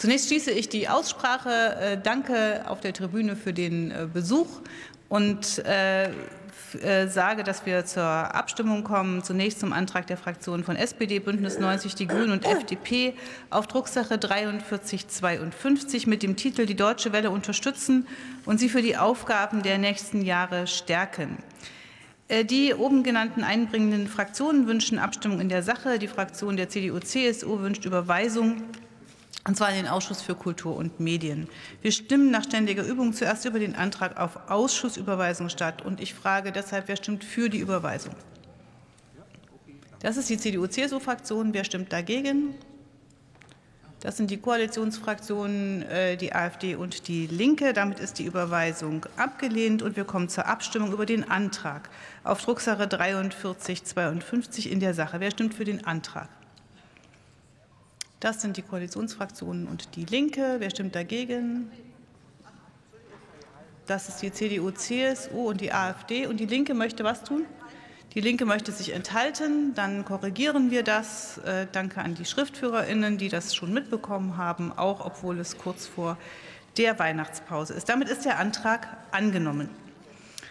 Zunächst schließe ich die Aussprache. Äh, danke auf der Tribüne für den äh, Besuch und äh, sage, dass wir zur Abstimmung kommen. Zunächst zum Antrag der Fraktionen von SPD, Bündnis 90, die Grünen und FDP auf Drucksache 4352 mit dem Titel Die Deutsche Welle unterstützen und sie für die Aufgaben der nächsten Jahre stärken. Die oben genannten einbringenden Fraktionen wünschen Abstimmung in der Sache. Die Fraktion der CDU-CSU wünscht Überweisung und zwar in den Ausschuss für Kultur und Medien. Wir stimmen nach ständiger Übung zuerst über den Antrag auf Ausschussüberweisung statt. Und ich frage deshalb, wer stimmt für die Überweisung? Das ist die CDU-CSU-Fraktion. Wer stimmt dagegen? Das sind die Koalitionsfraktionen, äh, die AfD und die Linke. Damit ist die Überweisung abgelehnt und wir kommen zur Abstimmung über den Antrag auf Drucksache 4352 in der Sache. Wer stimmt für den Antrag? Das sind die Koalitionsfraktionen und die Linke. Wer stimmt dagegen? Das ist die CDU, CSU und die AfD. Und die Linke möchte was tun? Die Linke möchte sich enthalten. Dann korrigieren wir das. Äh, danke an die SchriftführerInnen, die das schon mitbekommen haben, auch obwohl es kurz vor der Weihnachtspause ist. Damit ist der Antrag angenommen.